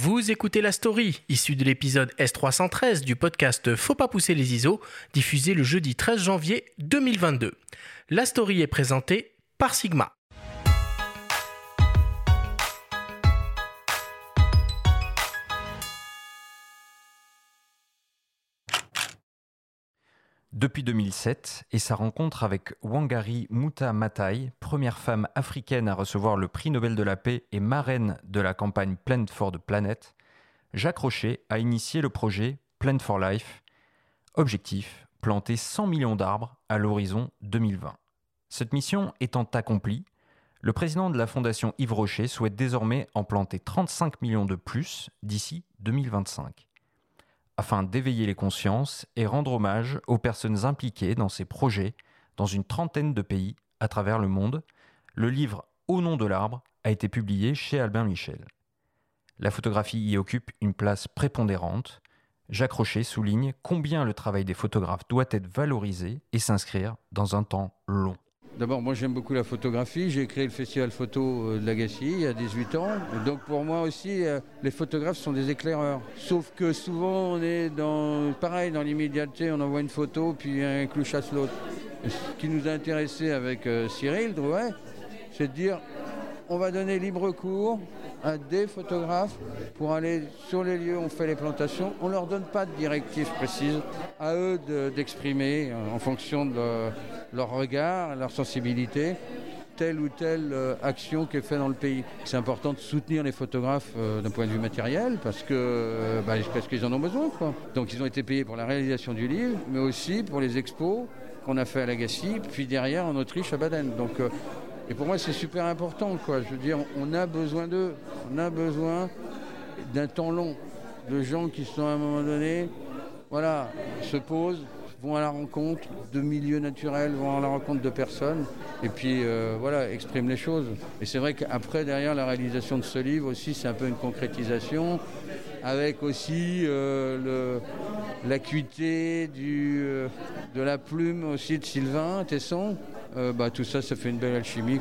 Vous écoutez la story, issue de l'épisode S313 du podcast Faut pas pousser les ISO, diffusé le jeudi 13 janvier 2022. La story est présentée par Sigma. Depuis 2007 et sa rencontre avec Wangari Muta Matai, première femme africaine à recevoir le prix Nobel de la paix et marraine de la campagne Plant for the Planet, Jacques Rocher a initié le projet Plant for Life. Objectif planter 100 millions d'arbres à l'horizon 2020. Cette mission étant accomplie, le président de la fondation Yves Rocher souhaite désormais en planter 35 millions de plus d'ici 2025 afin d'éveiller les consciences et rendre hommage aux personnes impliquées dans ces projets dans une trentaine de pays à travers le monde. Le livre Au nom de l'arbre a été publié chez Albin Michel. La photographie y occupe une place prépondérante. Jacques Rocher souligne combien le travail des photographes doit être valorisé et s'inscrire dans un temps long. D'abord, moi j'aime beaucoup la photographie. J'ai créé le festival photo euh, de l'Agassi il y a 18 ans. donc pour moi aussi, euh, les photographes sont des éclaireurs. Sauf que souvent on est dans, pareil, dans l'immédiateté, on envoie une photo puis un clou chasse l'autre. Ce qui nous a intéressé avec euh, Cyril c'est de dire on va donner libre cours à des photographes pour aller sur les lieux où on fait les plantations. On ne leur donne pas de directives précises. À eux d'exprimer euh, en fonction de leur regard, leur sensibilité telle ou telle euh, action qui est faite dans le pays. C'est important de soutenir les photographes euh, d'un point de vue matériel parce que bah, parce qu'ils en ont besoin. Donc ils ont été payés pour la réalisation du livre, mais aussi pour les expos qu'on a fait à Lagacy, puis derrière en Autriche à Baden. Donc et pour moi, c'est super important. Quoi. Je veux dire, on a besoin d'eux. On a besoin d'un temps long. De gens qui sont à un moment donné, voilà, se posent, vont à la rencontre de milieux naturels, vont à la rencontre de personnes, et puis euh, voilà, expriment les choses. Et c'est vrai qu'après, derrière la réalisation de ce livre aussi, c'est un peu une concrétisation, avec aussi euh, l'acuité euh, de la plume aussi de Sylvain Tesson. Euh, bah, tout ça, ça fait une belle alchimie.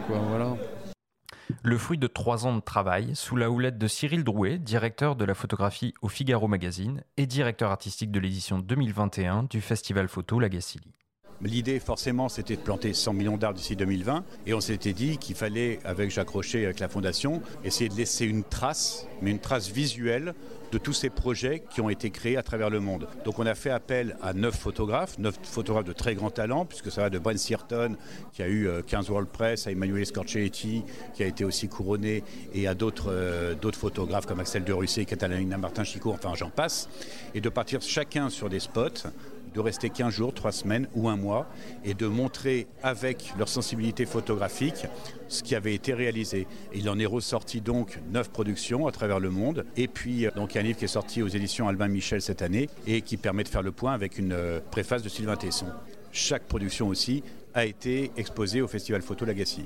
Le fruit de trois ans de travail sous la houlette de Cyril Drouet, directeur de la photographie au Figaro Magazine et directeur artistique de l'édition 2021 du festival photo Lagacilly. L'idée, forcément, c'était de planter 100 millions d'arbres d'ici 2020. Et on s'était dit qu'il fallait, avec Jacques Rocher avec la Fondation, essayer de laisser une trace, mais une trace visuelle de tous ces projets qui ont été créés à travers le monde. Donc on a fait appel à neuf photographes, neuf photographes de très grand talent, puisque ça va de Brent Searton, qui a eu 15 euh, World Press, à Emmanuel Scorcelletti, qui a été aussi couronné, et à d'autres euh, photographes comme Axel de Russet, Catalina Martin Chico, enfin j'en passe, et de partir chacun sur des spots de rester 15 jours, 3 semaines ou un mois et de montrer avec leur sensibilité photographique ce qui avait été réalisé. il en est ressorti donc 9 productions à travers le monde et puis euh, donc un livre qui est sorti aux éditions Albin Michel cette année et qui permet de faire le point avec une euh, préface de Sylvain Tesson. Chaque production aussi a été exposée au Festival Photo Lagacy.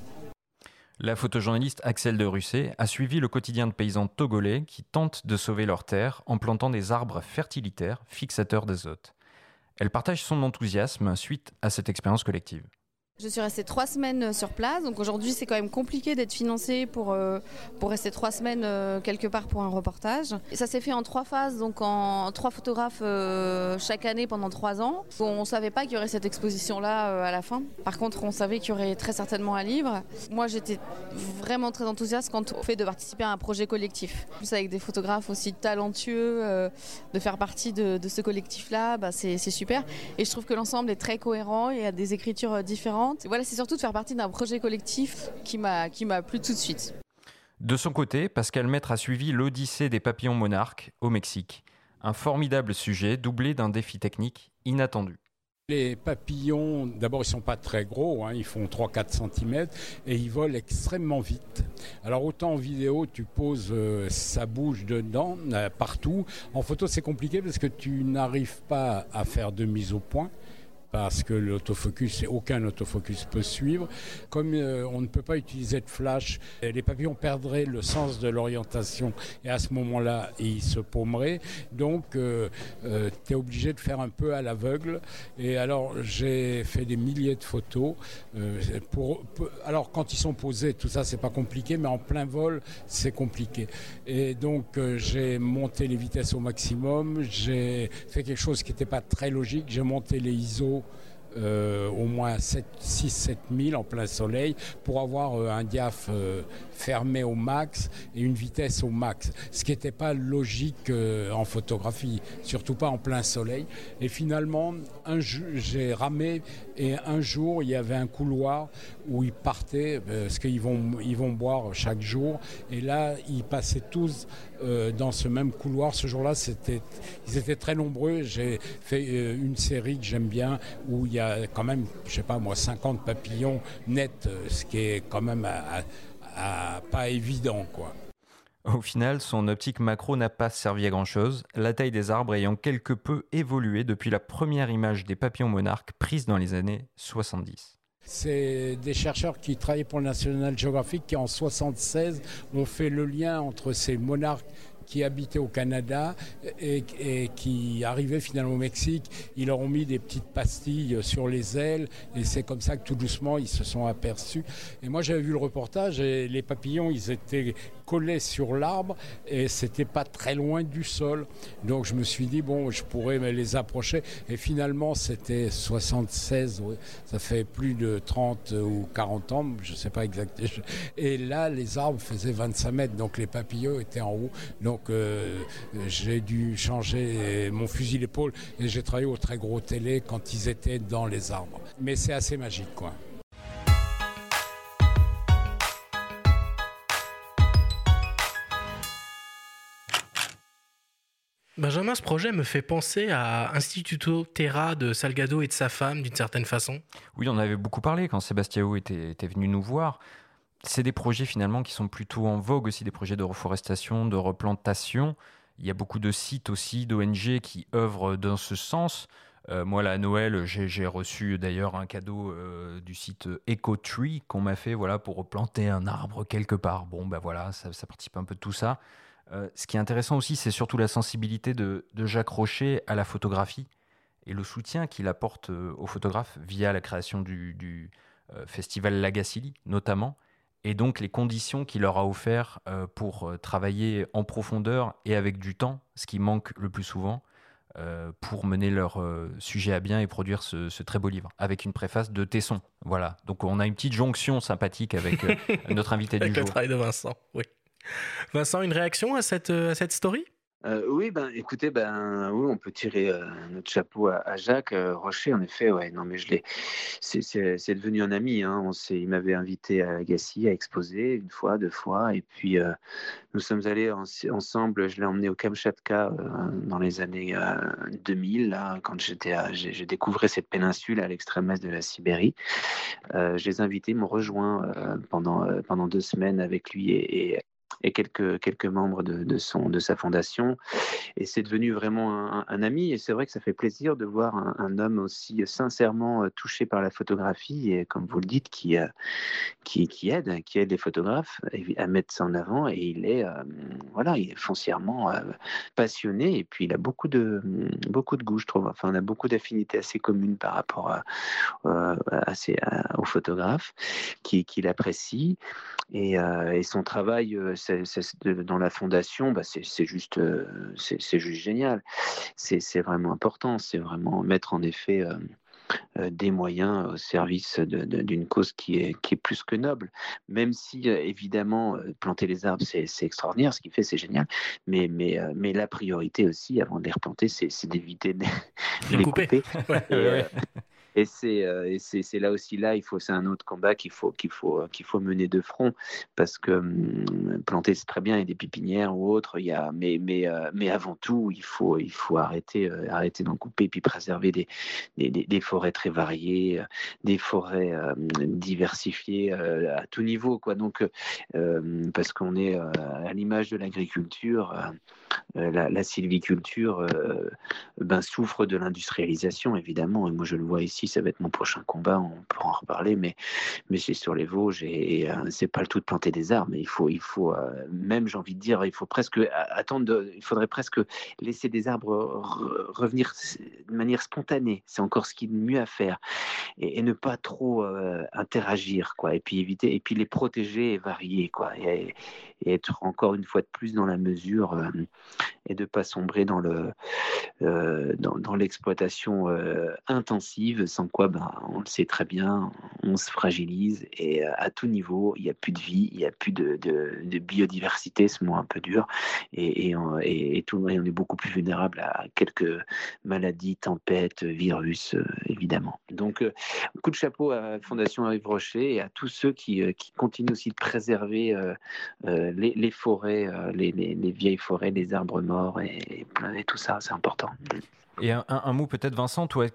La photojournaliste Axel de Russet a suivi le quotidien de paysans togolais qui tentent de sauver leurs terres en plantant des arbres fertilitaires fixateurs d'azote. Elle partage son enthousiasme suite à cette expérience collective. Je suis restée trois semaines euh, sur place, donc aujourd'hui c'est quand même compliqué d'être financé pour, euh, pour rester trois semaines euh, quelque part pour un reportage. Et ça s'est fait en trois phases, donc en trois photographes chaque année pendant trois ans. on ne savait pas qu'il y aurait cette exposition-là à la fin. Par contre, on savait qu'il y aurait très certainement un livre. Moi j'étais vraiment très enthousiaste quant au fait de participer à un projet collectif. Plus avec des photographes aussi talentueux, de faire partie de, ce collectif-là, bah, c'est super. Et je trouve que l'ensemble est très cohérent, il y a des écritures différentes voilà, c'est surtout de faire partie d'un projet collectif qui m'a qui m'a plu tout de suite. De son côté, Pascal Maître a suivi l'Odyssée des papillons monarques au Mexique. Un formidable sujet doublé d'un défi technique inattendu. Les papillons, d'abord, ils sont pas très gros, hein, ils font 3-4 cm et ils volent extrêmement vite. Alors autant en vidéo, tu poses euh, sa bouche dedans, euh, partout. En photo, c'est compliqué parce que tu n'arrives pas à faire de mise au point parce que l'autofocus, aucun autofocus peut suivre. Comme euh, on ne peut pas utiliser de flash, les papillons perdraient le sens de l'orientation et à ce moment-là, ils se paumeraient. Donc, euh, euh, tu es obligé de faire un peu à l'aveugle. Et alors, j'ai fait des milliers de photos. Alors, quand ils sont posés, tout ça, c'est pas compliqué, mais en plein vol, c'est compliqué. Et donc, j'ai monté les vitesses au maximum. J'ai fait quelque chose qui n'était pas très logique. J'ai monté les ISO euh, au moins 6-7 000 en plein soleil pour avoir euh, un diaph euh, fermé au max et une vitesse au max, ce qui n'était pas logique en photographie, surtout pas en plein soleil. Et finalement, j'ai ramé et un jour, il y avait un couloir où ils partaient, parce qu'ils vont, ils vont boire chaque jour, et là, ils passaient tous dans ce même couloir. Ce jour-là, c'était, ils étaient très nombreux. J'ai fait une série que j'aime bien où il y a quand même, je sais pas moi, 50 papillons nets, euh, ce qui est quand même pas évident, quoi. Au final, son optique macro n'a pas servi à grand-chose, la taille des arbres ayant quelque peu évolué depuis la première image des papillons monarques prise dans les années 70. C'est des chercheurs qui travaillaient pour le National Geographic qui en 76 ont fait le lien entre ces monarques qui habitaient au Canada et, qui arrivaient finalement au Mexique. Ils leur ont mis des petites pastilles sur les ailes et c'est comme ça que tout doucement ils se sont aperçus. Et moi j'avais vu le reportage et les papillons ils étaient collés sur l'arbre et c'était pas très loin du sol. Donc je me suis dit bon je pourrais les approcher et finalement c'était 76, ça fait plus de 30 ou 40 ans, je sais pas exactement. Et là les arbres faisaient 25 mètres donc les papillons étaient en haut. Donc donc euh, j'ai dû changer mon fusil d'épaule et j'ai travaillé au très gros télé quand ils étaient dans les arbres. Mais c'est assez magique quoi. Benjamin, ce projet me fait penser à Instituto Terra de Salgado et de sa femme, d'une certaine façon. Oui, on avait beaucoup parlé quand Sébastien était, était venu nous voir c'est des projets finalement qui sont plutôt en vogue aussi, des projets de reforestation, de replantation. Il y a beaucoup de sites aussi, d'ONG qui œuvrent dans ce sens. Euh, moi, là, à Noël, j'ai reçu d'ailleurs un cadeau euh, du site EcoTree qu'on m'a fait voilà, pour replanter un arbre quelque part. Bon, ben voilà, ça, participe un peu de tout ça. Euh, ce qui est intéressant aussi, c'est surtout la sensibilité de, Jacques Rocher à la photographie et le soutien qu'il apporte aux photographes via la création du, du festival Lagacilly, notamment et donc les conditions qu'il leur a offert euh, pour euh, travailler en profondeur et avec du temps, ce qui manque le plus souvent, euh, pour mener leur sujet à bien et produire ce, très beau livre, avec une préface de Tesson. Voilà, donc on a une petite jonction sympathique avec notre invité du avec jour. le travail de Vincent, oui. Vincent, une réaction à cette, à cette story? Euh, oui, ben, écoutez, ben, oui, on peut tirer euh, notre chapeau à, Jacques euh, Rocher. En effet, ouais, non, mais je l'ai. C'est devenu un ami. Hein. Il m'avait invité à Agassi à exposer une fois, deux fois, et puis nous sommes allés ensemble. Je l'ai emmené au Kamchatka dans les années 2000, là, quand j'étais, j'ai découvert cette péninsule à l'extrême est de la Sibérie. je les ai invités, m'ont rejoint pendant pendant deux semaines avec lui et et quelques, quelques membres de, de, son, de sa fondation. Et c'est devenu vraiment un, ami. Et c'est vrai que ça fait plaisir de voir un, homme aussi sincèrement euh, touché par la photographie et, comme vous le dites, qui, euh, qui, aide, qui aide les photographes à mettre ça en avant. Et il est, euh, voilà, il est foncièrement passionné. Et puis, il a beaucoup de, beaucoup de goût, je trouve. Enfin, on a beaucoup d'affinités assez communes par rapport à, à, ces, aux photographes qu'il qui apprécie. Et, et, son travail, dans la fondation, bah, c'est juste, euh, c'est juste génial. C'est vraiment important. C'est vraiment mettre en effet euh, euh, des moyens au service d'une cause qui est, qui est plus que noble. Même si, évidemment, planter les arbres, c'est extraordinaire, ce qu'il fait, c'est génial. Mais, mais, mais la priorité aussi, avant de les replanter, c'est d'éviter de, les couper. Et c'est euh, c'est là aussi là, il faut c'est un autre combat qu'il faut qu'il faut qu'il faut mener de front parce que hum, planter c'est très bien, il y a des pépinières ou autres, il y a mais mais euh, mais avant tout il faut il faut arrêter euh, arrêter d'en couper puis préserver des, des, des, forêts très variées, des forêts diversifiées à tout niveau quoi. Donc parce qu'on est à l'image de l'agriculture, la, la, sylviculture ben, souffre de l'industrialisation, évidemment. Et moi, je le vois ici, ça va être mon prochain combat, on pourra en reparler, mais, mais c'est sur les Vosges et, c'est pas le tout de planter des arbres. Il faut, il faut même, j'ai envie de dire, il faut presque attendre, il faudrait presque laisser des arbres revenir de manière spontanée. C'est encore ce qui est mieux à faire. Et, ne pas trop interagir, quoi. Et puis éviter, et puis les protéger et varier, quoi. Et, et être encore une fois de plus dans la mesure euh, et de pas sombrer dans le euh, dans, l'exploitation euh, intensive sans quoi ben, on le sait très bien on se fragilise et à tout niveau il n'y a plus de vie il n'y a plus de, biodiversité ce mot un peu dur et, et, tout, on est beaucoup plus vulnérable à quelques maladies tempêtes virus évidemment donc coup de chapeau à la Fondation Yves Rocher et à tous ceux qui, continuent aussi de préserver les, forêts, euh, les, vieilles forêts, les arbres morts et, tout ça, c'est important. Et un, mot peut-être, Vincent, euh,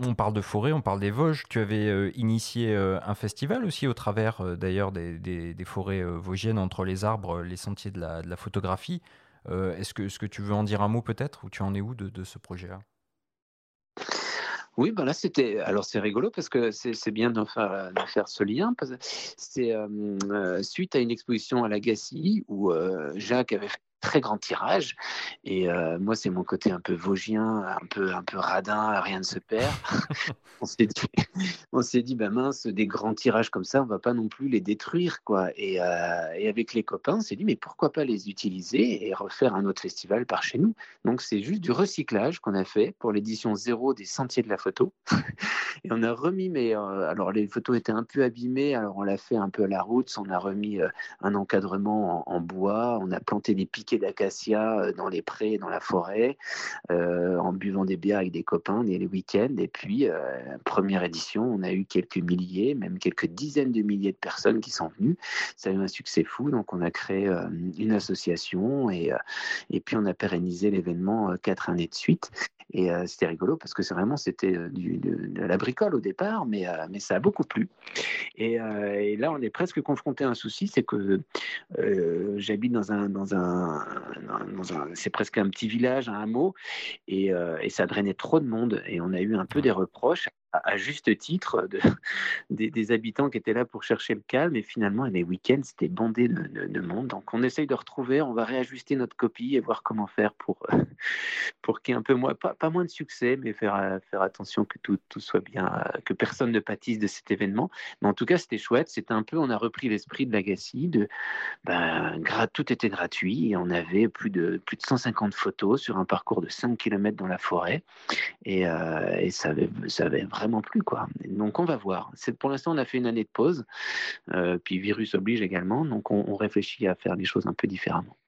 on parle de forêt, on parle des Vosges. Tu avais euh, initié un festival aussi au travers d'ailleurs des, forêts vosgiennes entre les arbres, les sentiers de la, photographie. Est-ce que, que tu veux en dire un mot peut-être Ou tu en es où de ce projet-là? Oui, ben là c'était. Alors c'est rigolo parce que c'est bien de faire, ce lien. C'est euh, suite à une exposition à l'Agassi où euh, Jacques avait fait très grand tirage. Et euh, moi, c'est mon côté un peu vosgien, un peu, un peu radin, rien ne se perd. on s'est dit, on s'est dit, ben mince, des grands tirages comme ça, on va pas non plus les détruire, quoi. Et, euh, et avec les copains, on s'est dit, mais pourquoi pas les utiliser et refaire un autre festival par chez nous Donc, c'est juste du recyclage qu'on a fait pour l'édition zéro des Sentiers de la photo. et on a remis, mais euh, alors les photos étaient un peu abîmées, alors on l'a fait un peu à la route, on a remis un encadrement en, en, bois, on a planté des pics d'acacia euh, dans les prés, dans la forêt, euh, en buvant des bières avec des copains les week-ends. Et puis, euh, première édition, on a eu quelques milliers, même quelques dizaines de milliers de personnes qui sont venues. Ça a eu un succès fou, donc on a créé une association et, et puis on a pérennisé l'événement quatre années de suite. Et c'était rigolo parce que c'est vraiment c'était de, la bricole au départ, mais, mais ça a beaucoup plu. Et, et, là, on est presque confronté à un souci, c'est que j'habite dans un, dans un, c'est presque un petit village, un hameau, et, et ça drainait trop de monde. Et on a eu un peu des reproches à, juste titre de, des, habitants qui étaient là pour chercher le calme. Et finalement, les week-ends, c'était bandé de, monde. Donc, on essaye de retrouver, on va réajuster notre copie et voir comment faire pour, pour qu'il y ait un peu moins, pas, pas, moins de succès, mais faire, faire attention que tout, tout, soit bien, que personne ne pâtisse de cet événement. Mais en tout cas, c'était chouette. C'était un peu, on a repris l'esprit de l'Agassi. De, ben, tout était gratuit et on avait plus de, plus de 150 photos sur un parcours de 5 km dans la forêt. Et, euh, et ça, avait, ça avait vraiment plus quoi. Donc on va voir. Pour l'instant on a fait une année de pause, euh, puis virus oblige également, donc on, on réfléchit à faire les choses un peu différemment.